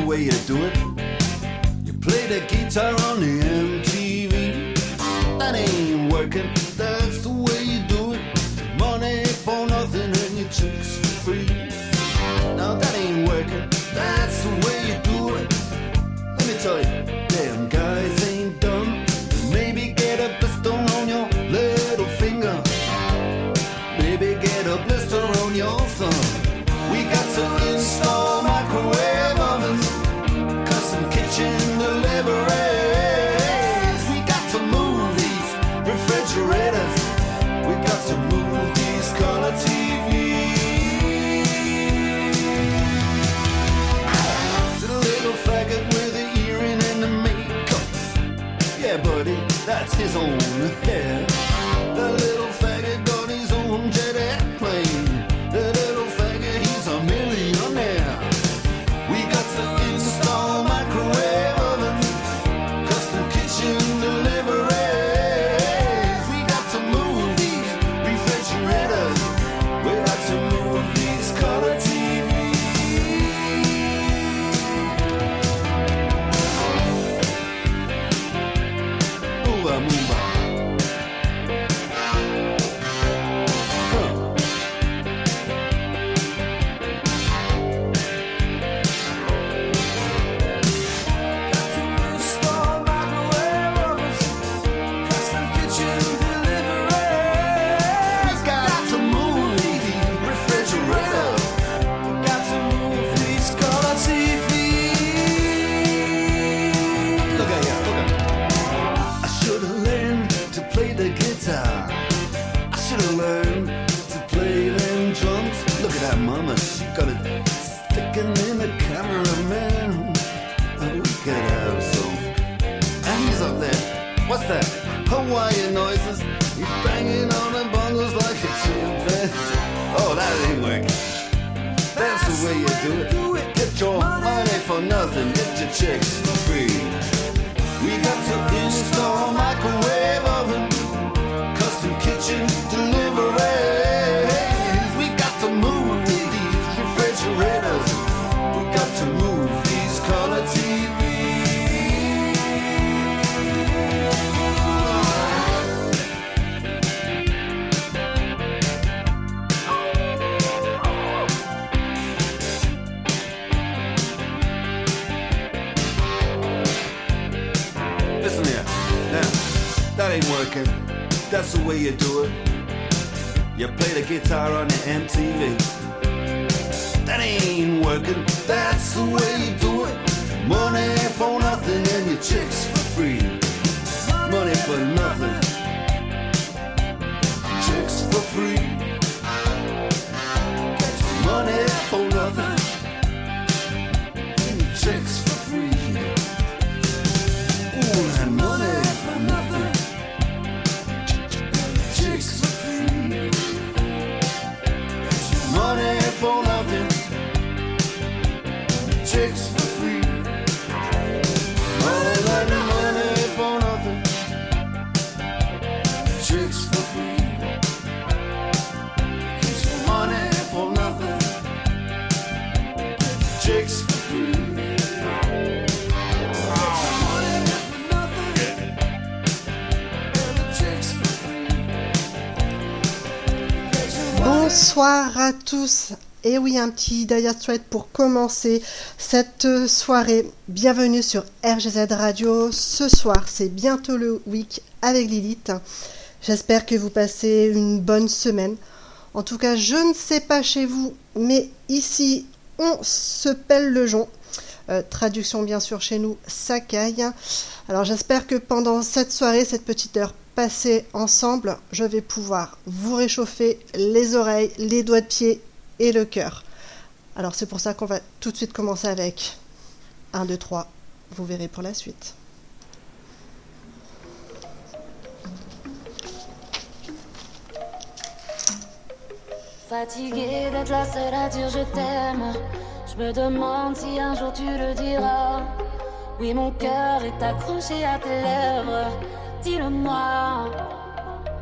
the way you do it. You play the guitar on the his own What's that? Hawaiian noises. He's banging on the bongos like a chimpanzee. Oh, that ain't working. That's the way you do it. Get your money for nothing. Get your chicks for free. We got to install microwave That's the way you do it. You play the guitar on the MTV. That ain't working. That's the way you do it. Bonsoir à tous. Et oui, un petit Dire Straits pour commencer cette soirée. Bienvenue sur RGZ Radio. Ce soir, c'est bientôt le week avec Lilith. J'espère que vous passez une bonne semaine. En tout cas, je ne sais pas chez vous, mais ici, on se pèle le jonc. Euh, traduction bien sûr chez nous, caille. Alors j'espère que pendant cette soirée, cette petite heure passée ensemble, je vais pouvoir vous réchauffer les oreilles, les doigts de pied et le cœur. Alors c'est pour ça qu'on va tout de suite commencer avec 1, 2, 3. Vous verrez pour la suite. Fatiguée d'être la seule à dire je t'aime. Je me demande si un jour tu le diras. Oui, mon cœur est accroché à tes lèvres. Dis-le-moi.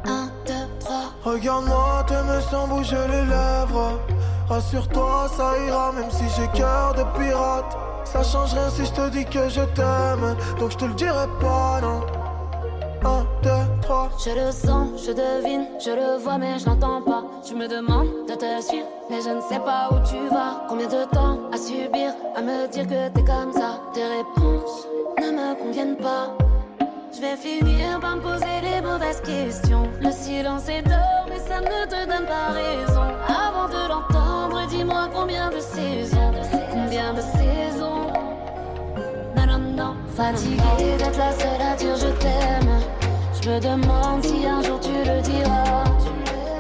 Un, deux, trois. Regarde-moi, t'aimes sans bouger les lèvres. Rassure-toi, ça ira, même si j'ai cœur de pirate. Ça change rien si je te dis que je t'aime. Donc je te le dirai pas, non. 1, 2, 3. Je le sens, je devine, je le vois, mais je n'entends pas. Tu me demandes de te suivre, mais je ne sais pas où tu vas. Combien de temps à subir, à me dire que t'es comme ça? Tes réponses ne me conviennent pas. Je vais finir par me poser les mauvaises questions. Le silence est d'or, mais ça ne te donne pas raison. Avant de l'entendre, dis-moi combien de saisons, combien de saisons. Non, non, non, fatigué d'être la seule à dire je t'aime. Je me demande si un jour tu le diras.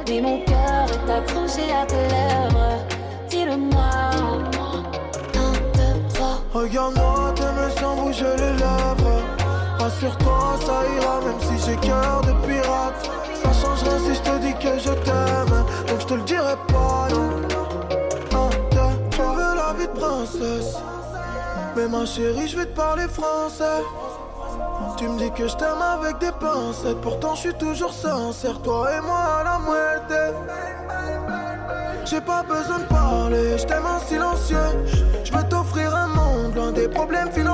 Mais mon cœur est accroché à tes lèvres. Dis-le-moi. Un, deux, trois. Regarde-moi, tes mains sans bouger les lèvres. Ça ira, même si j'ai cœur de pirate. Ça changera si je te dis que je t'aime. Donc je te le dirai pas, non. Tu veux la vie de princesse. Mais ma chérie, je vais te parler français. Tu me dis que je t'aime avec des pincettes. Pourtant, je suis toujours sincère. Toi et moi à la moitié. J'ai pas besoin de parler, je t'aime en silencieux. Je veux t'offrir un monde loin des problèmes financiers.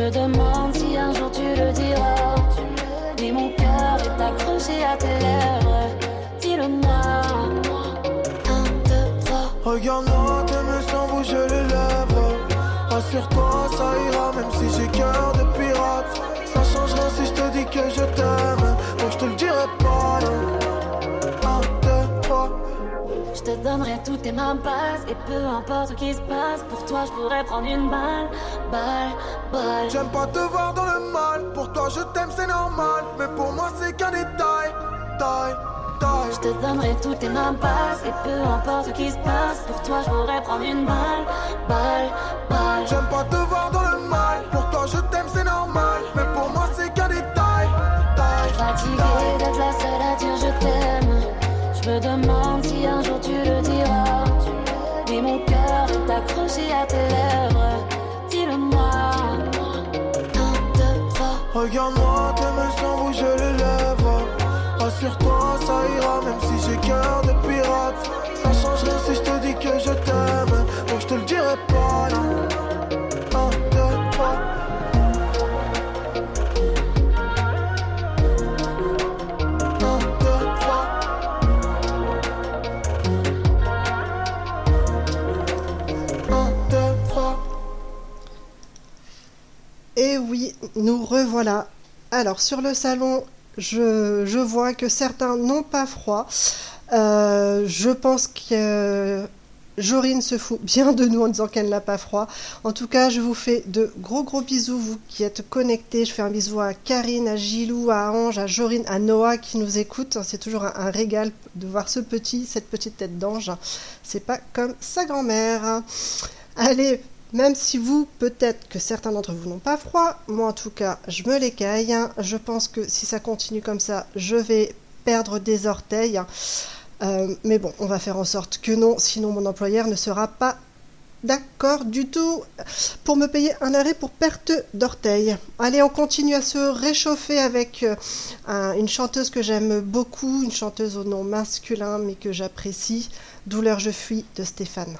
Je me demande si un jour tu le diras. Mais mon cœur est accroché à tes lèvres. Dis-le-moi. Un, deux, trois. Regarde-moi, tes mains sans bouger les lèvres. Rassure-toi, ça ira, même si j'ai cœur de pirate. Ça changera si je te dis que je t'aime. Donc je te le dirai pas. Un, deux, trois. Je te donnerai toutes tes mains passes Et peu importe ce qui se passe Pour toi je pourrais prendre une balle Balle, J'aime pas te voir dans le mal. Pour toi, je t'aime, c'est normal. Mais pour moi, c'est qu'un détail. Taille, taille. Je te donnerai toutes tes mains passes Et peu importe ce qui se passe Pour toi je pourrais prendre une balle Balle, balle J'aime pas te voir dans le mal. Pour toi, je t'aime, c'est normal. Mais pour moi, c'est qu'un détail. Taille, Fatigué taille. d'être la seule à dire je t'aime Je me demande si un jour tu le diras Mais mon cœur est accroché à tes lèvres Regarde-moi, tes mains sans bouger les lèvres. Rassure-toi, ça ira, même si j'ai cœur de pirate. Ça change rien si je te dis que je t'aime. Donc je te le dirai pas, nous revoilà. Alors, sur le salon, je, je vois que certains n'ont pas froid. Euh, je pense que Jorine se fout bien de nous en disant qu'elle n'a pas froid. En tout cas, je vous fais de gros gros bisous, vous qui êtes connectés. Je fais un bisou à Karine, à Gilou, à Ange, à Jorine, à Noah qui nous écoute. C'est toujours un, un régal de voir ce petit, cette petite tête d'ange. C'est pas comme sa grand-mère. Allez, même si vous, peut-être que certains d'entre vous n'ont pas froid, moi en tout cas, je me l'écaille. Je pense que si ça continue comme ça, je vais perdre des orteils. Euh, mais bon, on va faire en sorte que non, sinon mon employeur ne sera pas d'accord du tout pour me payer un arrêt pour perte d'orteils. Allez, on continue à se réchauffer avec euh, un- une chanteuse que j'aime beaucoup, une chanteuse au nom masculin mais que j'apprécie, Douleur je fuis de Stéphane.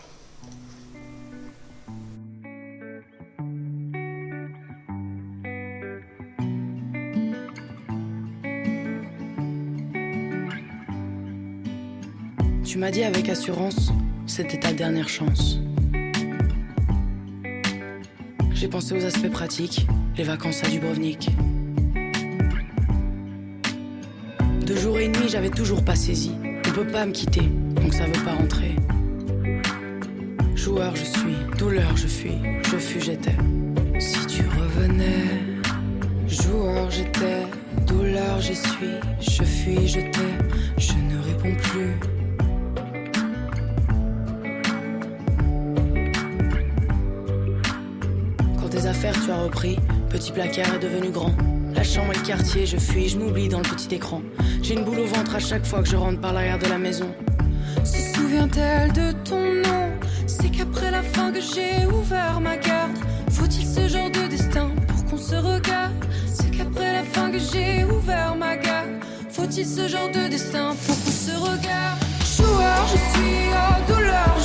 Tu m'as dit avec assurance, c'était ta dernière chance. J'ai pensé aux aspects pratiques, les vacances à Dubrovnik. De jour et nuit, j'avais toujours pas saisi. On peut pas me quitter, donc ça veut pas rentrer. Joueur, je suis, douleur, je fuis, je fus, j'étais. Si tu revenais, joueur, j'étais, douleur, j'y suis, je fuis, je t'ai, je ne réponds plus. Tu as repris. Petit placard est devenu grand. La chambre et le quartier, je fuis, je m'oublie dans le petit écran. J'ai une boule au ventre à chaque fois que je rentre par l'arrière de la maison. Se souvient-elle de ton nom? C'est qu'après la fin que j'ai ouvert ma garde. Faut-il ce genre de destin pour qu'on se regarde? C'est qu'après la fin que j'ai ouvert ma garde. Faut-il ce genre de destin pour qu'on se regarde? Joueur, je suis, oh douleur,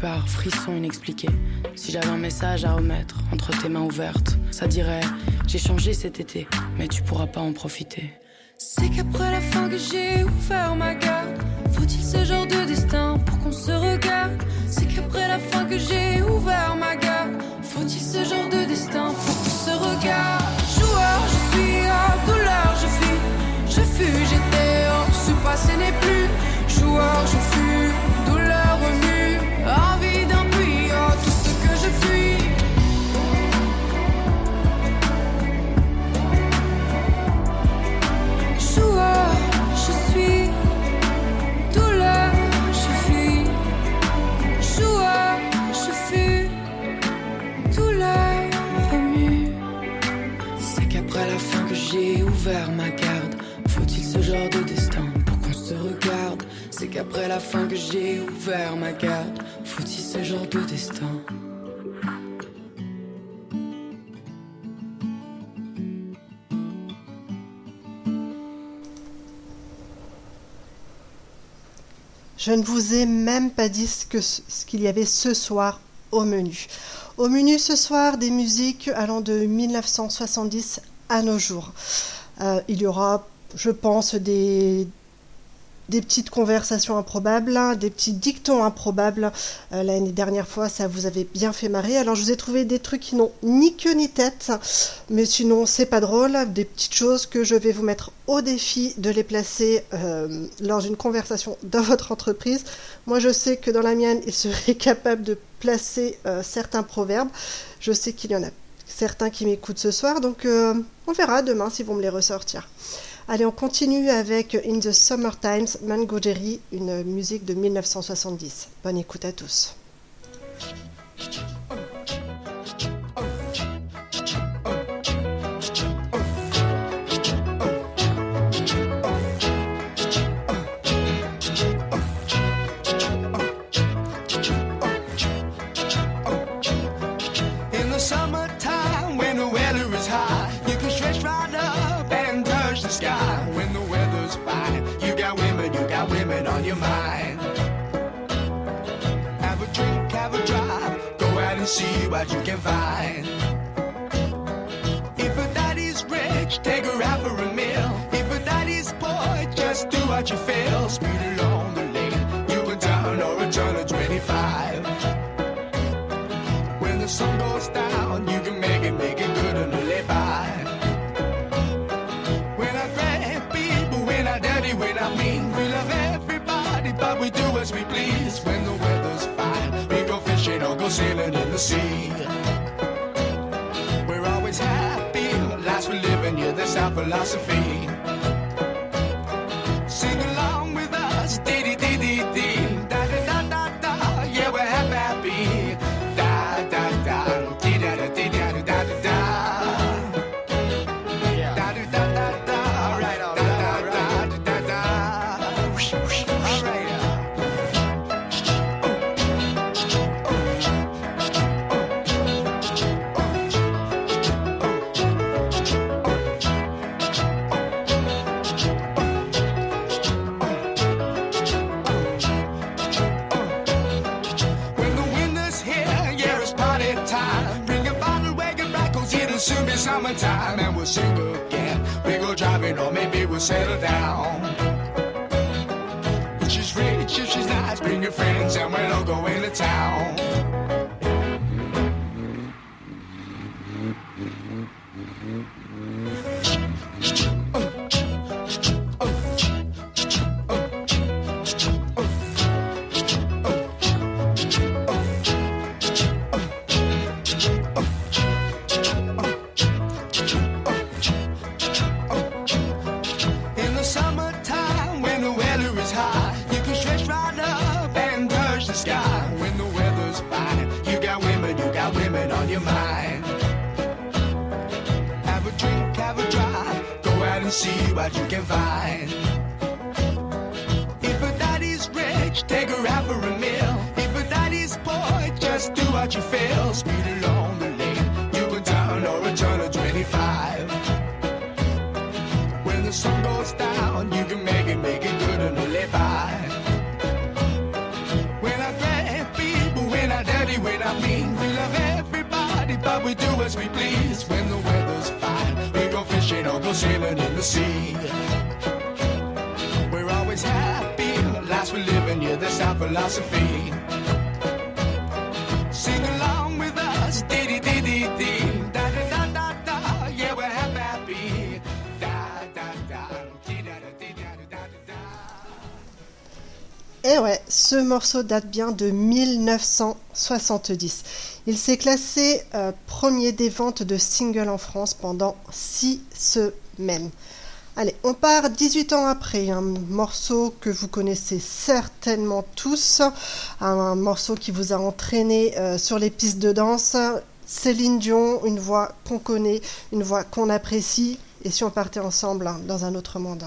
part, frisson inexpliqué. Si j'avais un message à remettre entre tes mains ouvertes, ça dirait J'ai changé cet été, mais tu pourras pas en profiter. C'est qu'après la fin que j'ai ouvert ma garde. Faut-il ce genre de destin pour qu'on se regarde? C'est qu'après la fin que j'ai ouvert ma garde. Faut-il ce genre de destin pour qu'on se regarde? Joueur, je suis à douleur, je fuis, je fus, j'étais ce passé n'est plus joueur, je fuis, c'est qu'après la fin que j'ai ouvert ma garde, faut-il ce genre de destin? Je ne vous ai même pas dit ce qu'il y avait ce soir au menu. Au menu ce soir, des musiques allant de 1970 à nos jours. Euh, il y aura, je pense, des, des petites conversations improbables, hein, des petits dictons improbables. Euh, l'année dernière fois, ça vous avait bien fait marrer. Alors, je vous ai trouvé des trucs qui n'ont ni queue ni tête, mais sinon, c'est pas drôle. Des petites choses que je vais vous mettre au défi de les placer euh, lors d'une conversation dans votre entreprise. Moi, je sais que dans la mienne, il serait capable de placer euh, certains proverbes. Je sais qu'il y en a certains qui m'écoutent ce soir, donc on verra demain si vont me les ressortir. Allez, on continue avec In the Summer Times, Mango Jerry, une musique de 1970. Bonne écoute à tous. Your mind. Have a drink, have a drive, go out and see what you can find. If a daddy's rich, take her out for a meal. If a daddy's poor, just do what you feel. Speed along we do as we please. When the weather's fine, we go fishing or go sailing in the sea. We're always happy, lives we live in, yeah, that's our philosophy. Summertime and we'll sing again. We go driving or maybe we'll settle down. She's rich, if she's nice, bring your friends and we'll all go into town. morceau date bien de 1970. Il s'est classé euh, premier des ventes de singles en France pendant 6 semaines. Allez, on part 18 ans après, un morceau que vous connaissez certainement tous, un morceau qui vous a entraîné euh, sur les pistes de danse. Céline Dion, une voix qu'on connaît, une voix qu'on apprécie, et si on partait ensemble hein, dans un autre monde.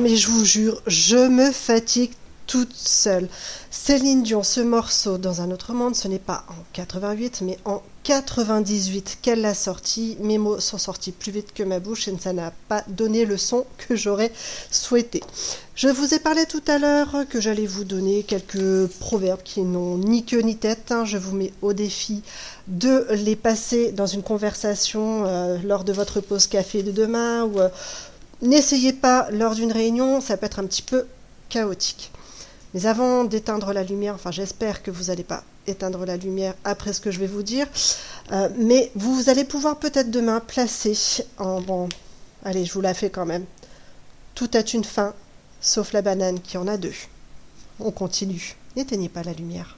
Mais je vous jure, je me fatigue toute seule. Céline Dion, ce morceau dans un autre monde, ce n'est pas en 88 mais en 98 qu'elle l'a sorti. Mes mots sont sortis plus vite que ma bouche et ça n'a pas donné le son que j'aurais souhaité. Je vous ai parlé tout à l'heure que j'allais vous donner quelques proverbes qui n'ont ni queue ni tête. hein. Je vous mets au défi de les passer dans une conversation euh, lors de votre pause café de demain ou euh, n'essayez pas lors d'une réunion, ça peut être un petit peu chaotique. Mais avant d'éteindre la lumière, enfin j'espère que vous n'allez pas éteindre la lumière après ce que je vais vous dire, euh, mais vous allez pouvoir peut-être demain placer en bon, allez je vous la fais quand même. Tout a une fin, sauf la banane qui en a deux. On continue. N'éteignez pas la lumière.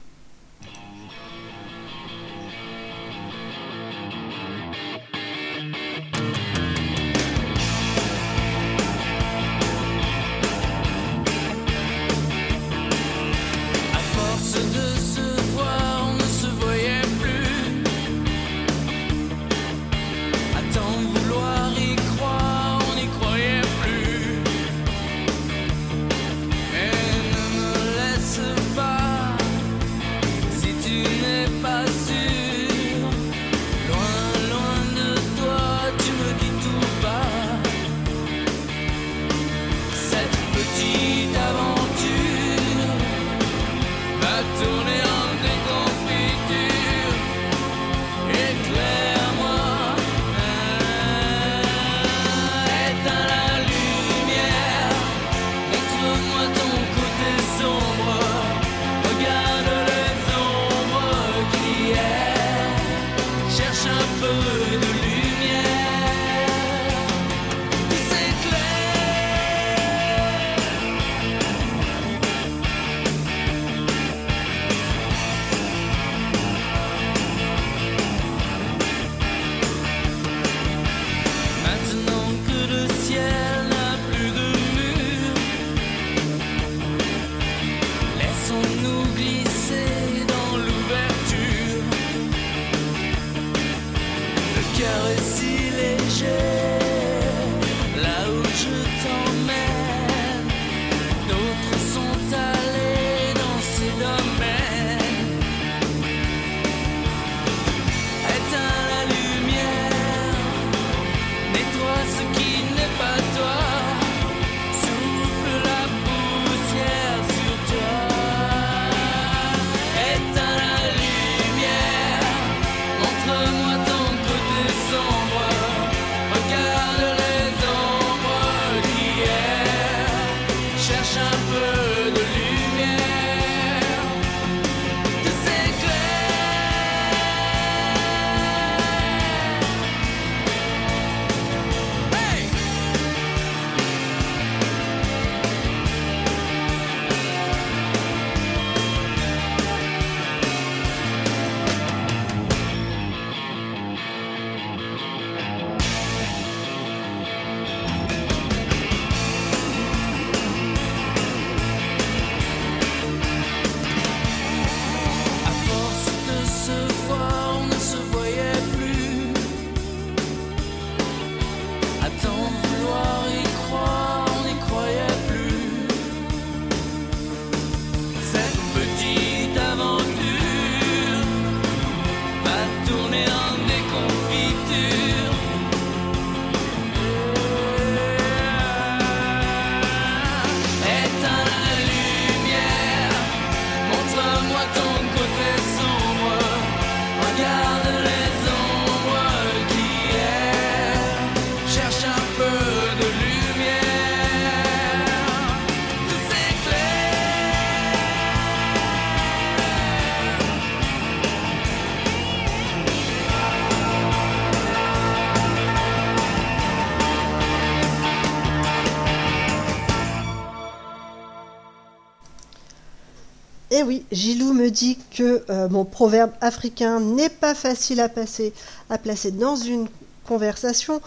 Oui, Gilou me dit que euh, mon proverbe africain n'est pas facile à, à placer dans une conversation,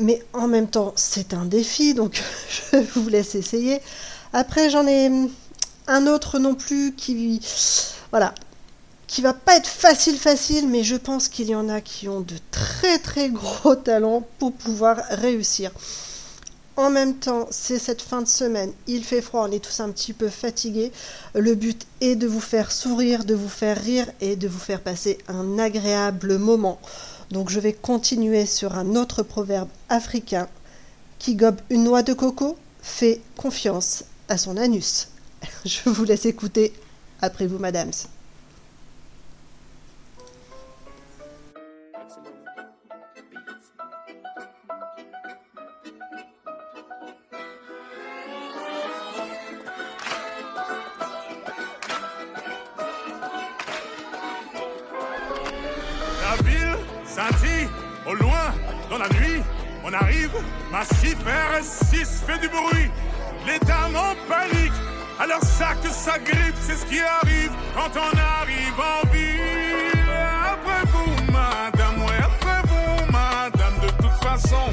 mais en même temps c'est un défi, donc je vous laisse essayer. Après j'en ai hum, un autre non plus qui, voilà, qui va pas être facile facile, mais je pense qu'il y en a qui ont de très très gros talents pour pouvoir réussir. En même temps, c'est cette fin de semaine, il fait froid, on est tous un petit peu fatigués. Le but est de vous faire sourire, de vous faire rire et de vous faire passer un agréable moment. Donc je vais continuer sur un autre proverbe africain qui gobe une noix de coco fait confiance à son anus. Je vous laisse écouter après vous, madames. Scintille au loin dans la nuit. On arrive, massif RS6 fait du bruit. Les dames en panique, alors ça que ça grippe, c'est ce qui arrive quand on arrive en ville. Après vous, madame, ouais, après vous, madame, de toute façon,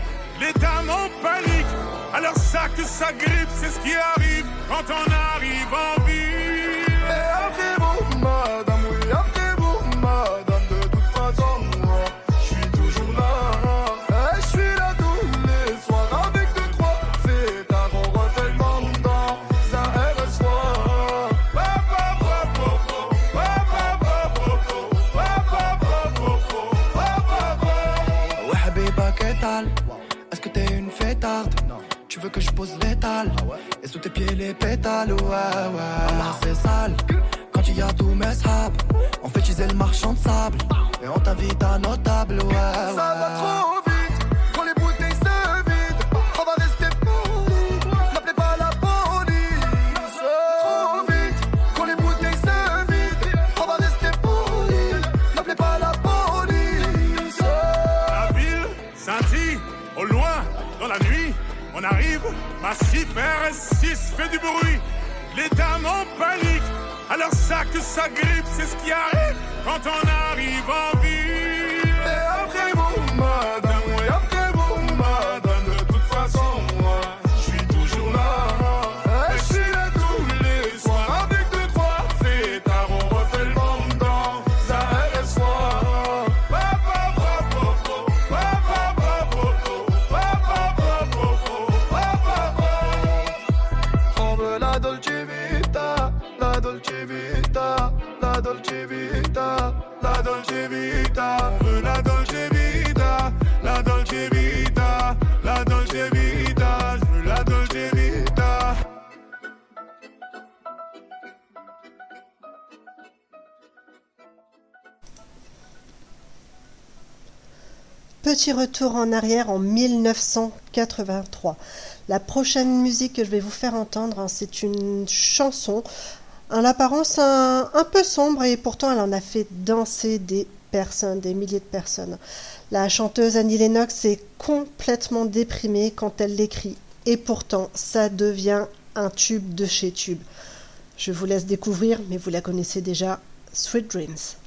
Les en panique, alors ça que ça grippe, c'est ce qui arrive quand on arrive en ville. Tes pieds les pétales, ouais, ouais. Allah, c'est sale. Quand il y a tous mes sables, on fait utiliser le marchand de sable. Et on t'invite à nos tables, ouais, ouais. Ça va trop arrive, massif RS6 fait du bruit. Les dames en panique, alors ça que ça grippe, c'est ce qui arrive quand on arrive en ville. Et après vous, madame, Petit retour en arrière en 1983. La prochaine musique que je vais vous faire entendre, hein, c'est une chanson en apparence un, un peu sombre et pourtant elle en a fait danser des personnes, des milliers de personnes. La chanteuse Annie Lennox est complètement déprimée quand elle l'écrit et pourtant ça devient un tube de chez tube. Je vous laisse découvrir, mais vous la connaissez déjà, Sweet Dreams.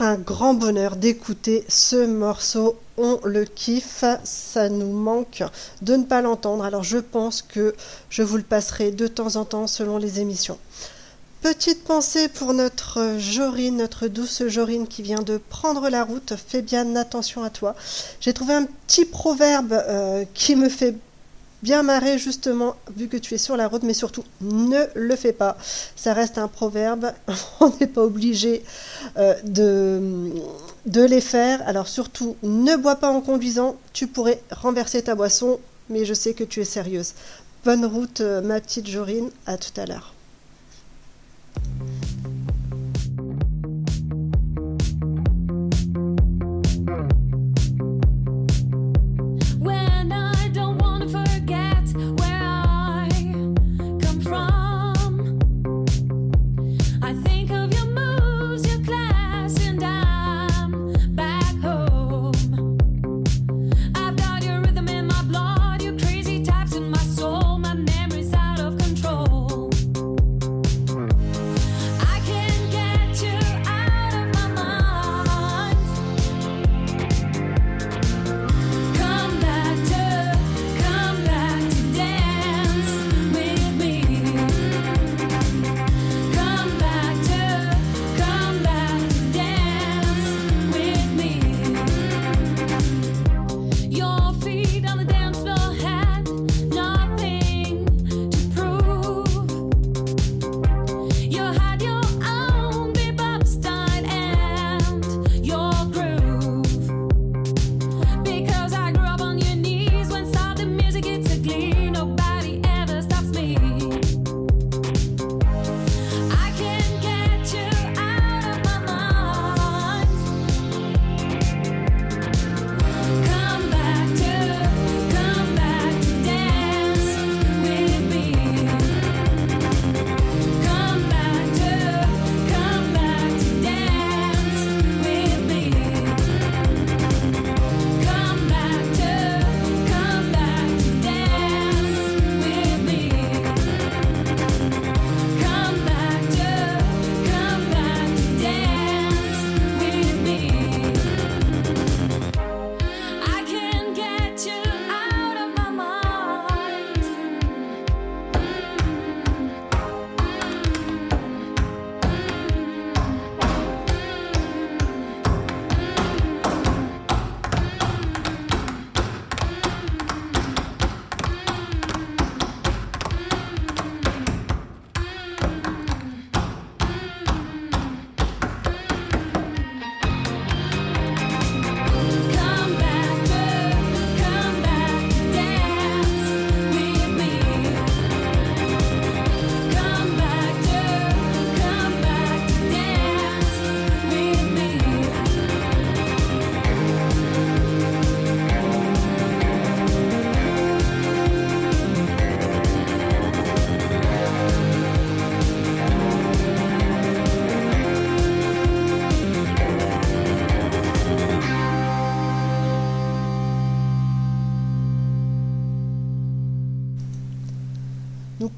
Un grand bonheur d'écouter ce morceau. On le kiffe, ça nous manque de ne pas l'entendre. Alors je pense que je vous le passerai de temps en temps selon les émissions. Petite pensée pour notre Jorine, notre douce Jorine qui vient de prendre la route. Fais bien attention à toi. J'ai trouvé un petit proverbe euh, qui me fait bien marrer justement vu que tu es sur la route, mais surtout ne le fais pas. Ça reste un proverbe, on n'est pas obligé euh, de, de les faire. Alors surtout ne bois pas en conduisant, tu pourrais renverser ta boisson, mais je sais que tu es sérieuse. Bonne route euh, ma petite Jorine, à tout à l'heure.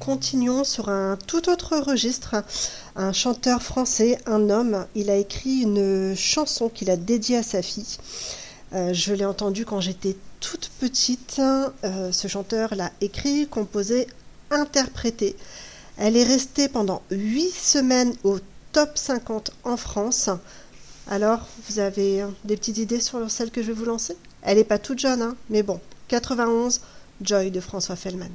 Continuons sur un tout autre registre. Un chanteur français, un homme, il a écrit une chanson qu'il a dédiée à sa fille. Euh, je l'ai entendu quand j'étais toute petite. Euh, ce chanteur l'a écrit, composé, interprété. Elle est restée pendant 8 semaines au top 50 en France. Alors, vous avez euh, des petites idées sur celle que je vais vous lancer? Elle n'est pas toute jeune, hein, mais bon. 91, Joy de François Fellman.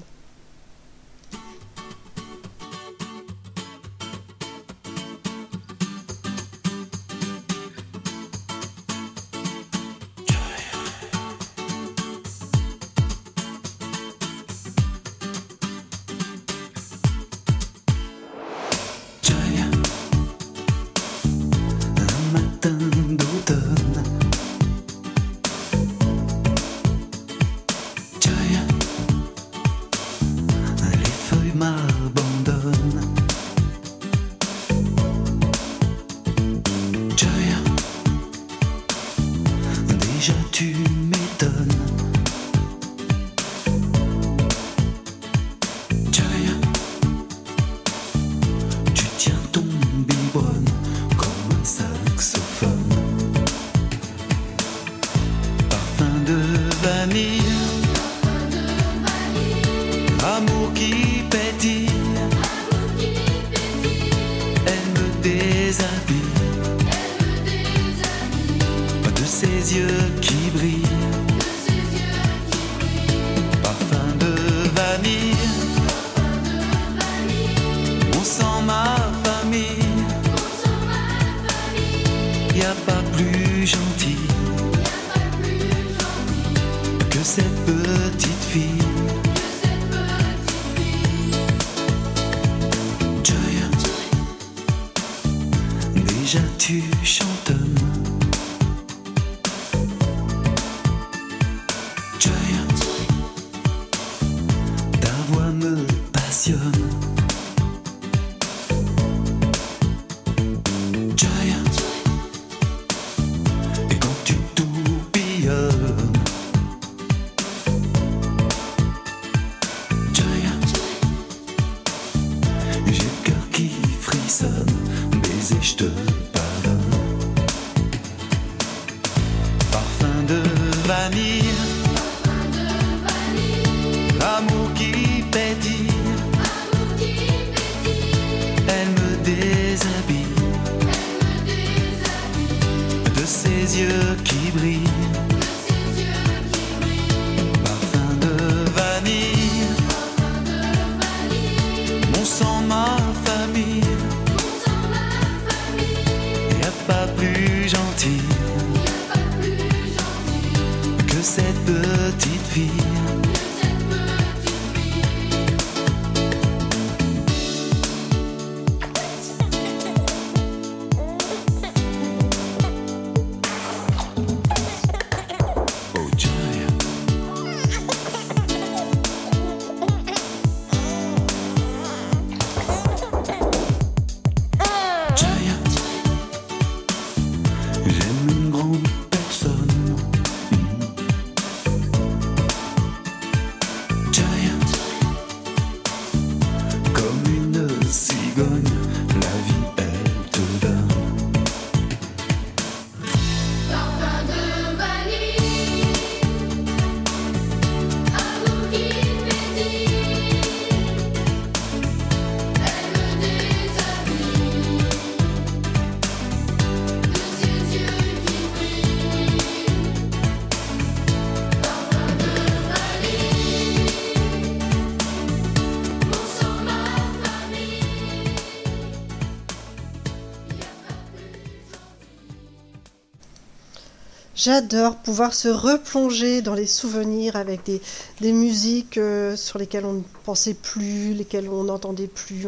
J'adore pouvoir se replonger dans les souvenirs avec des, musiques euh, sur lesquelles on ne pensait plus, lesquelles on n'entendait plus.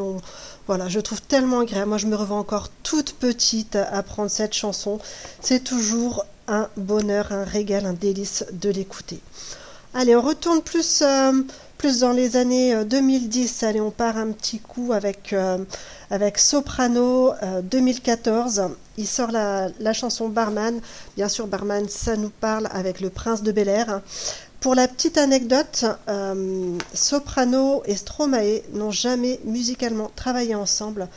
Voilà, je trouve tellement agréable. Moi, je me revois encore toute petite à apprendre cette chanson. C'est toujours un bonheur, un régal, un délice de l'écouter. Allez, on retourne plus, euh, dans les années euh, 2010. Allez, on part un petit coup avec, euh, avec Soprano euh, 2014. Il sort la, la chanson Barman. Bien sûr, Barman, ça nous parle avec le prince de Bel Air. Pour la petite anecdote, euh, Soprano et Stromae n'ont jamais musicalement travaillé ensemble.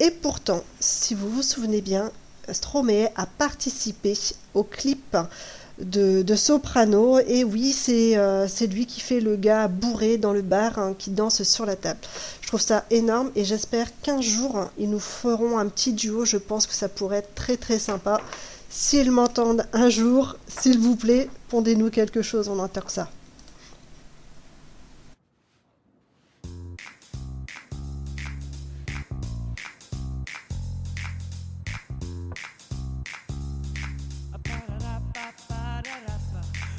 Et pourtant, si vous vous souvenez bien, Stromae a participé au clip de, Soprano. Et oui, c'est euh, c'est lui qui fait le gars bourré dans le bar, hein, qui danse sur la table. Je trouve ça énorme et j'espère qu'un jour, ils nous feront un petit duo. Je pense que ça pourrait être très très sympa. S'ils m'entendent un jour, s'il vous plaît, pondez-nous quelque chose, on entend ça.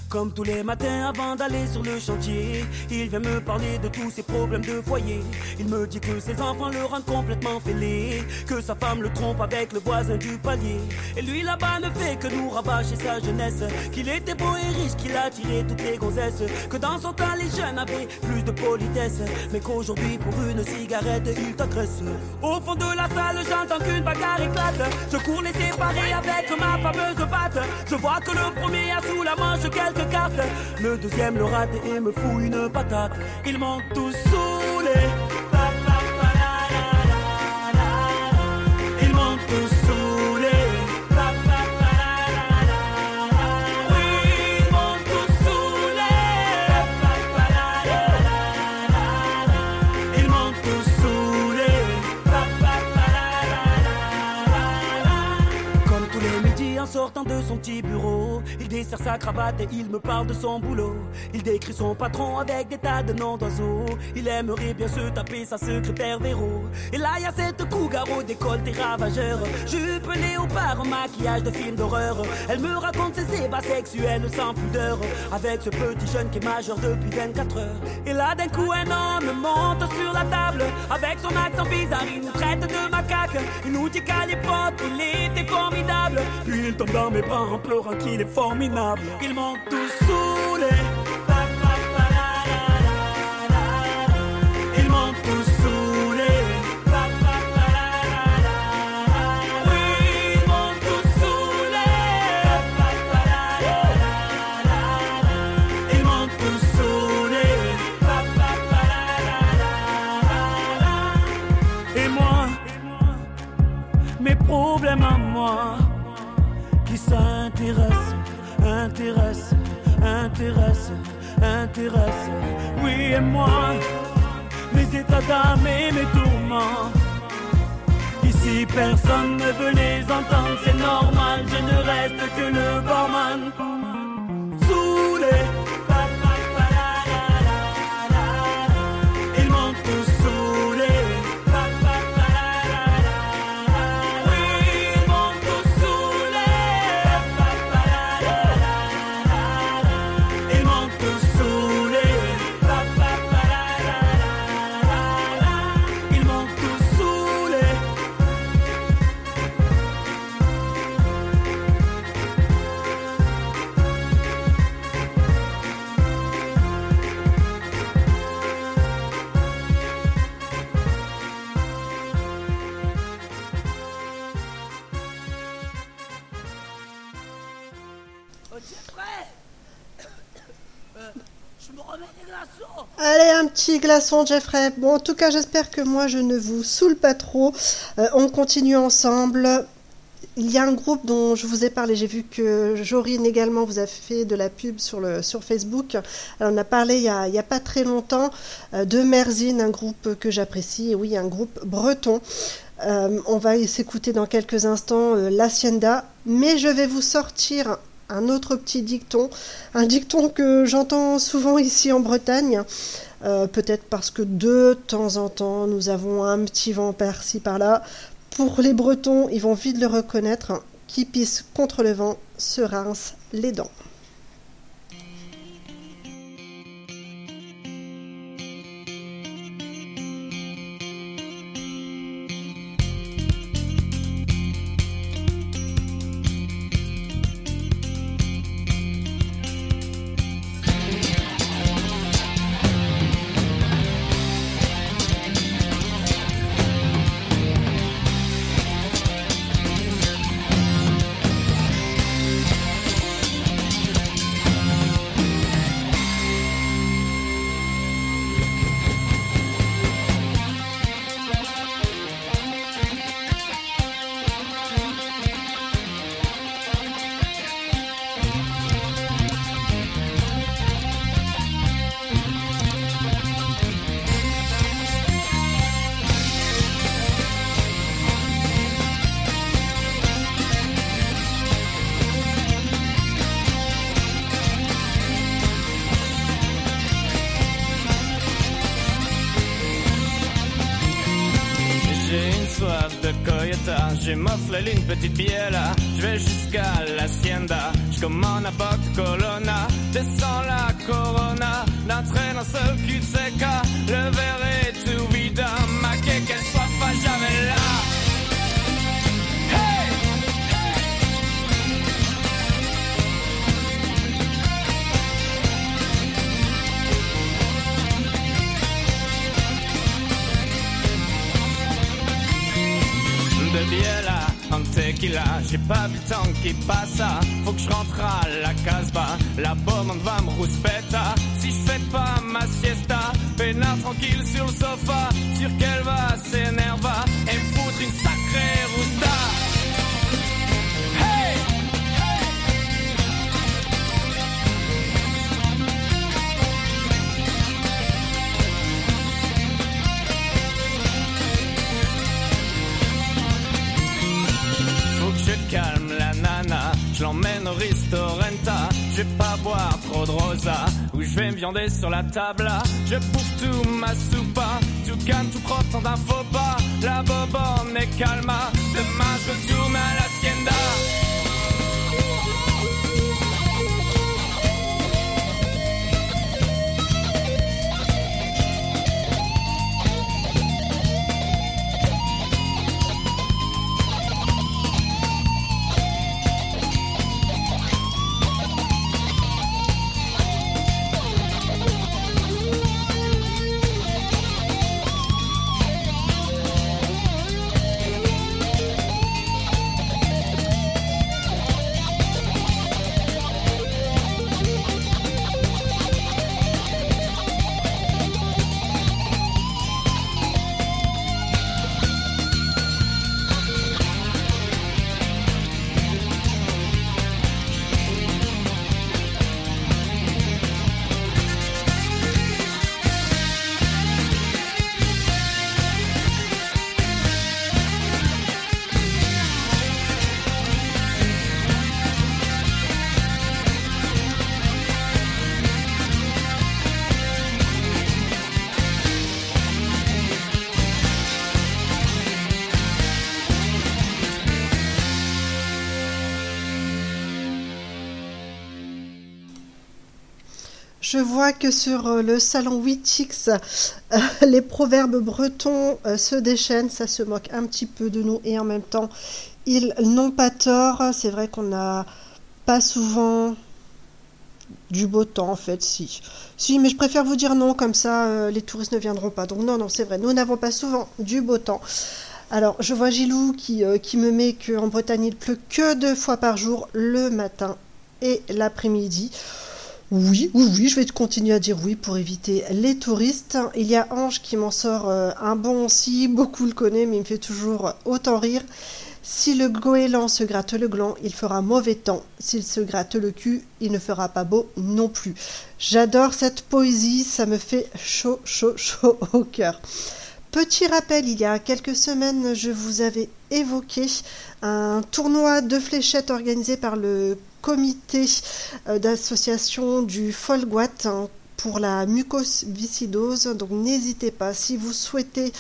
Comme tous les matins avant d'aller sur le chantier, il vient me parler de tous ses problèmes de foyer. Il me dit que ses enfants le rendent complètement fêlé, que sa femme le trompe avec le voisin du palier. Et lui là-bas ne fait que nous rabâcher sa jeunesse, qu'il était beau et riche, qu'il a tiré toutes les gonzesses, que dans son temps les jeunes avaient plus de politesse, mais qu'aujourd'hui pour une cigarette il t'agresse. Au fond de la salle j'entends qu'une bagarre éclate, je cours les séparer avec ma fameuse batte. Je vois que le premier a sous la manche quelques le deuxième le rate et me fout une patate. Ils m'ont tous saoulé. Ils m'ont tous saoulé. Oui, ils m'ont tous saoulé. Ils m'ont tous saoulé. Comme tous les midis en sortant de son petit bureau. Il dessert sa cravate et il me parle de son boulot. Il décrit son patron avec des tas de noms d'oiseaux. Il aimerait bien se taper sa secrétaire Véro. Et là, y a cette cougar au décolleté ravageur. Jupe léopard, maquillage de film d'horreur. Elle me raconte ses ébats sexuels sans pudeur. Avec ce petit jeune qui est majeur depuis 24 heures. Et là, d'un coup, un homme monte sur la table. Avec son accent bizarre, il nous traite de macaque. Il nous dit qu'à l'époque, il était formidable. Puis il tombe dans mes bras en pleurant qu'il est formidable. Ils m'ont tous saoulé. Intéressent, intéressent, intéressent. Oui, et moi, mes états d'âme et mes tourments. Ici, personne ne veut les entendre, c'est normal, je ne reste que le barman. Allez, un petit glaçon, Jeffrey. Bon, en tout cas, j'espère que moi, je ne vous saoule pas trop. Euh, on continue ensemble. Il y a un groupe dont je vous ai parlé. J'ai vu que Jorine également vous a fait de la pub sur, le, sur Facebook. Alors, on a parlé il n'y a, pas très longtemps euh, de Merzine, un groupe que j'apprécie. Oui, un groupe breton. Euh, on va s'écouter dans quelques instants euh. Mais je vais vous sortir un autre petit dicton, un dicton que j'entends souvent ici en Bretagne, euh, peut-être parce que de temps en temps nous avons un petit vent par-ci par-là. Pour les Bretons, ils vont vite le reconnaître, qui pisse contre le vent se rince les dents. Petite biela, je vais jusqu'à l'Hacienda, je commande un boc Colonna, descends la Corona, d'un train d'un seul cul de seca, le verre est tout vide, ma qu'elle soit pas jamais là. Biela en tequila. J'ai pas vu le temps qui passe. Faut que je rentre à la casbah. La bombe va me rouspeta. Si je fais pas ma siesta, peinard tranquille sur le sofa. Sûr qu'elle va s'énerver? Et me foutre une sacrée rousta. Calme la nana je l'emmène au ristorenta. Je vais pas boire trop de rosa, ou je vais me viander sur la table. Je bouffe tout ma soupa, tout calme, tout propre, d'un faux pas. La bobonne est calma, demain je retourne à l'hacienda. Je vois que sur euh, le salon 8X, euh, les proverbes bretons euh, se déchaînent, ça se moque un petit peu de nous et en même temps, ils n'ont pas tort. C'est vrai qu'on n'a pas souvent du beau temps en fait, si. Si, mais je préfère vous dire non, comme ça les touristes ne viendront pas. Donc non, non, c'est vrai, nous n'avons pas souvent du beau temps. Alors, je vois Gilou qui, qui me met qu'en Bretagne, il pleut que deux fois par jour, le matin et l'après-midi. Oui, oui, oui, je vais continuer à dire oui pour éviter les touristes. Il y a Ange qui m'en sort euh, un bon aussi, beaucoup le connaît, mais il me fait toujours autant rire. Si le goéland se gratte le gland, il fera mauvais temps. S'il se gratte le cul, il ne fera pas beau non plus. J'adore cette poésie, ça me fait chaud, chaud, chaud au cœur. Petit rappel, il y a quelques semaines, je vous avais évoqué un tournoi de fléchettes organisé par le comité euh, d'association du Folguat hein, pour la mucoviscidose. Donc n'hésitez pas, si vous souhaitez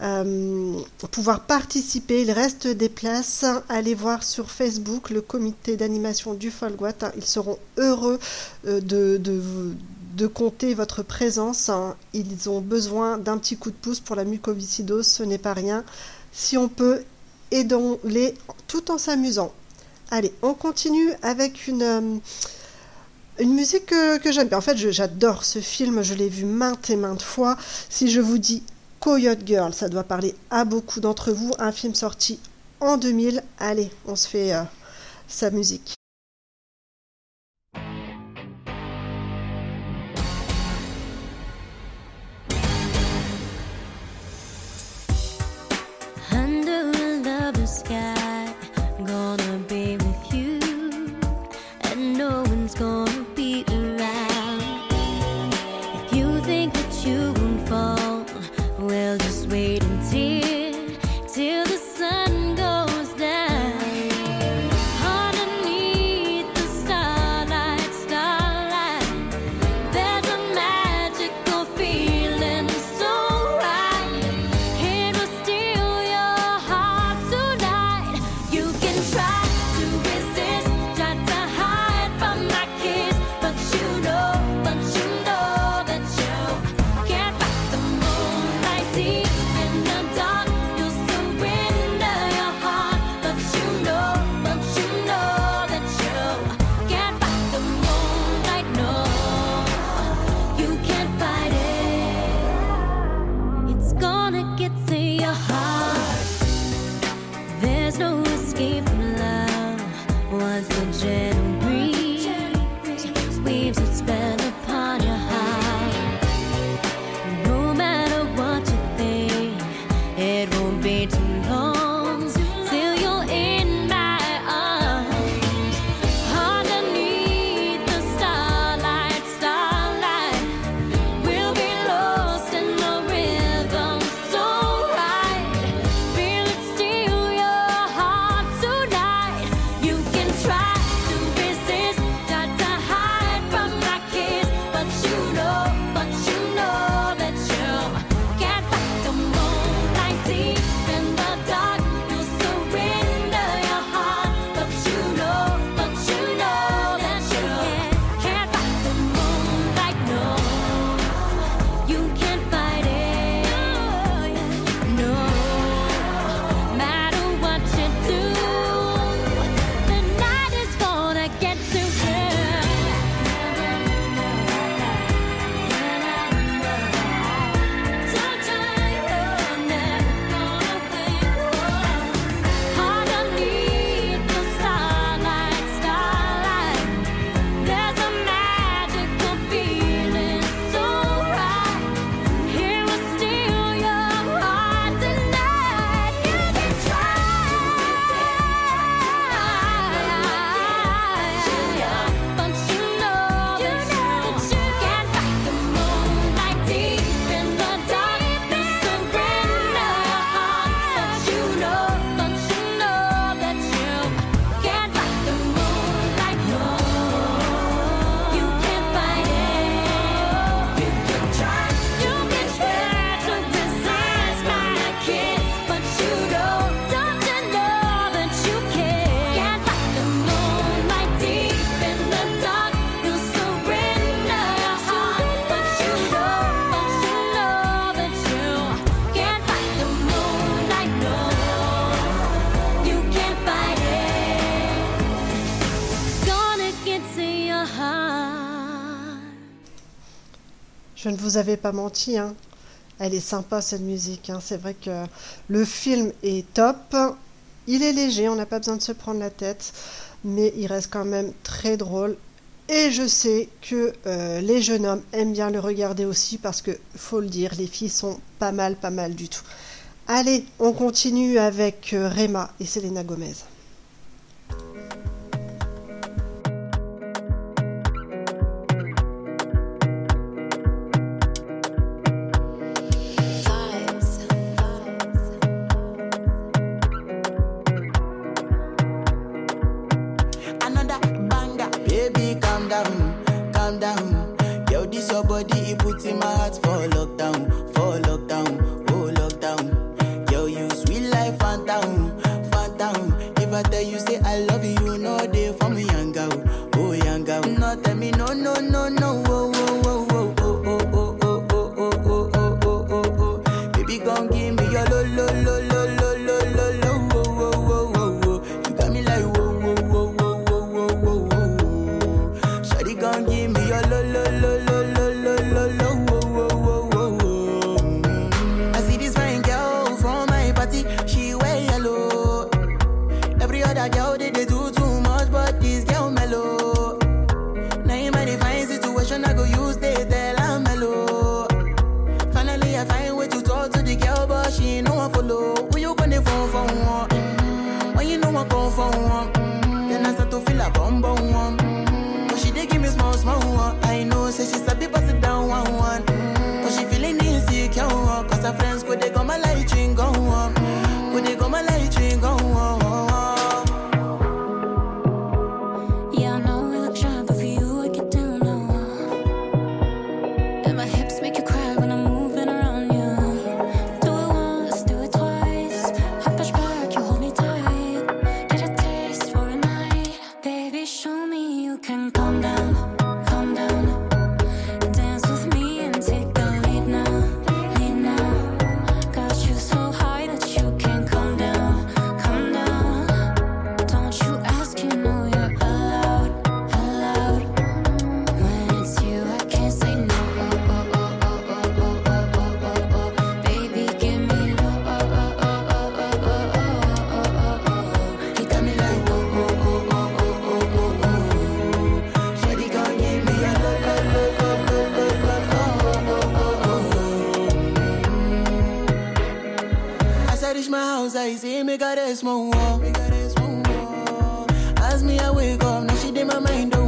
euh, pouvoir participer, il reste des places. Allez voir sur Facebook le comité d'animation du Folguat. Ils seront heureux euh, de, de, de compter votre présence. hein. Ils ont besoin d'un petit coup de pouce pour la mucoviscidose, ce n'est pas rien. Si on peut, aidons-les tout en s'amusant. Allez, on continue avec une, euh, une musique que, que j'aime bien. En fait, j'adore ce film, je l'ai vu maintes et maintes fois. Si je vous dis Coyote Girl, ça doit parler à beaucoup d'entre vous. Un film sorti en 2000. Allez, on se fait euh, sa musique. vous avez pas menti, hein. Elle est sympa cette musique. Hein. C'est vrai que le film est top. Il est léger, on n'a pas besoin de se prendre la tête, mais il reste quand même très drôle. Et je sais que euh, les jeunes hommes aiment bien le regarder aussi parce que, faut le dire, les filles sont pas mal, pas mal du tout. Allez, on continue avec euh, Rema et Selena Gomez. Baby, calm down, calm down. Yo, this your body, it puts in my heart for lockdown, for lockdown. answer is, hey, make her rest, more. As me, I wake up, now she did my mind oh.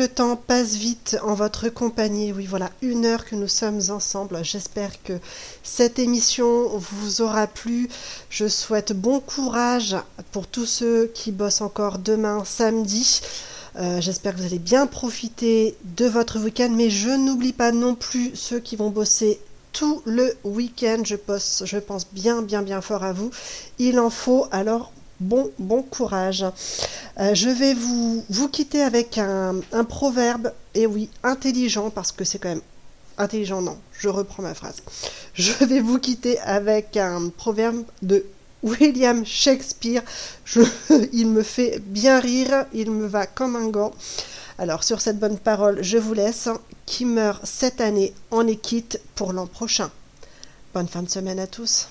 le temps passe vite en votre compagnie. Oui, voilà, une heure que nous sommes ensemble. J'espère que cette émission vous aura plu. Je souhaite bon courage pour tous ceux qui bossent encore demain, samedi. Euh, j'espère que vous allez bien profiter de votre week-end, mais je n'oublie pas non plus ceux qui vont bosser tout le week-end. Je, je pense bien, bien, bien fort à vous. Il en faut, alors bon, bon courage. Euh, je vais vous, quitter avec un, proverbe, et oui, intelligent, parce que c'est quand même intelligent, non, je reprends ma phrase. Je vais vous quitter avec un proverbe de William Shakespeare. Il me fait bien rire, il me va comme un gant. Alors sur cette bonne parole, je vous laisse. Qui meurt cette année en est quitte pour l'an prochain. Bonne fin de semaine à tous.